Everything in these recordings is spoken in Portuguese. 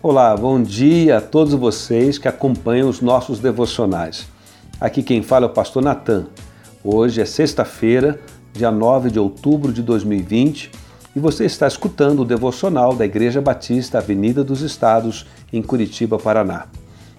Olá, bom dia a todos vocês que acompanham os nossos devocionais. Aqui quem fala é o pastor Natan. Hoje é sexta-feira, dia 9 de outubro de 2020, e você está escutando o devocional da Igreja Batista Avenida dos Estados, em Curitiba, Paraná.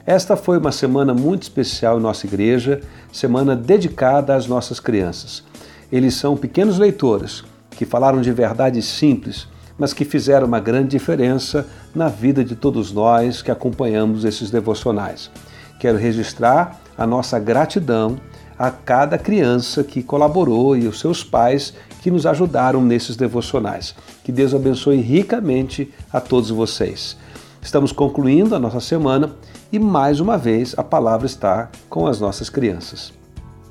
Esta foi uma semana muito especial em nossa igreja, semana dedicada às nossas crianças. Eles são pequenos leitores que falaram de verdades simples mas que fizeram uma grande diferença na vida de todos nós que acompanhamos esses devocionais. Quero registrar a nossa gratidão a cada criança que colaborou e os seus pais que nos ajudaram nesses devocionais. Que Deus abençoe ricamente a todos vocês. Estamos concluindo a nossa semana e mais uma vez a palavra está com as nossas crianças.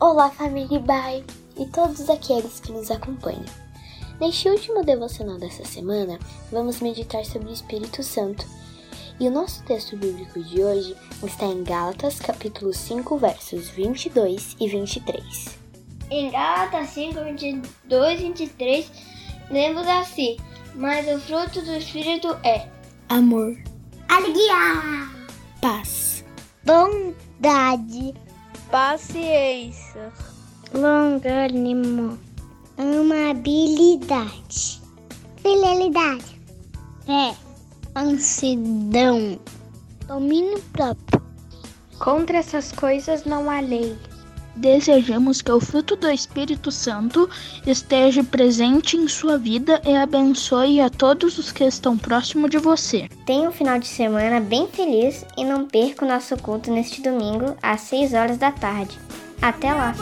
Olá, família Bai e todos aqueles que nos acompanham. Neste último devocional dessa semana, vamos meditar sobre o Espírito Santo. E o nosso texto bíblico de hoje está em Gálatas, capítulo 5, versos 22 e 23. Em Gálatas 5, 22 e 23, lemos assim: Mas o fruto do Espírito é amor, alegria, paz, bondade, paciência, longânimo amabilidade, fidelidade, fé, mansidão, domínio próprio. Contra essas coisas não há lei. Desejamos que o fruto do Espírito Santo esteja presente em sua vida e abençoe a todos os que estão próximo de você. Tenha um final de semana bem feliz e não perca o nosso culto neste domingo às 6 horas da tarde. Até lá!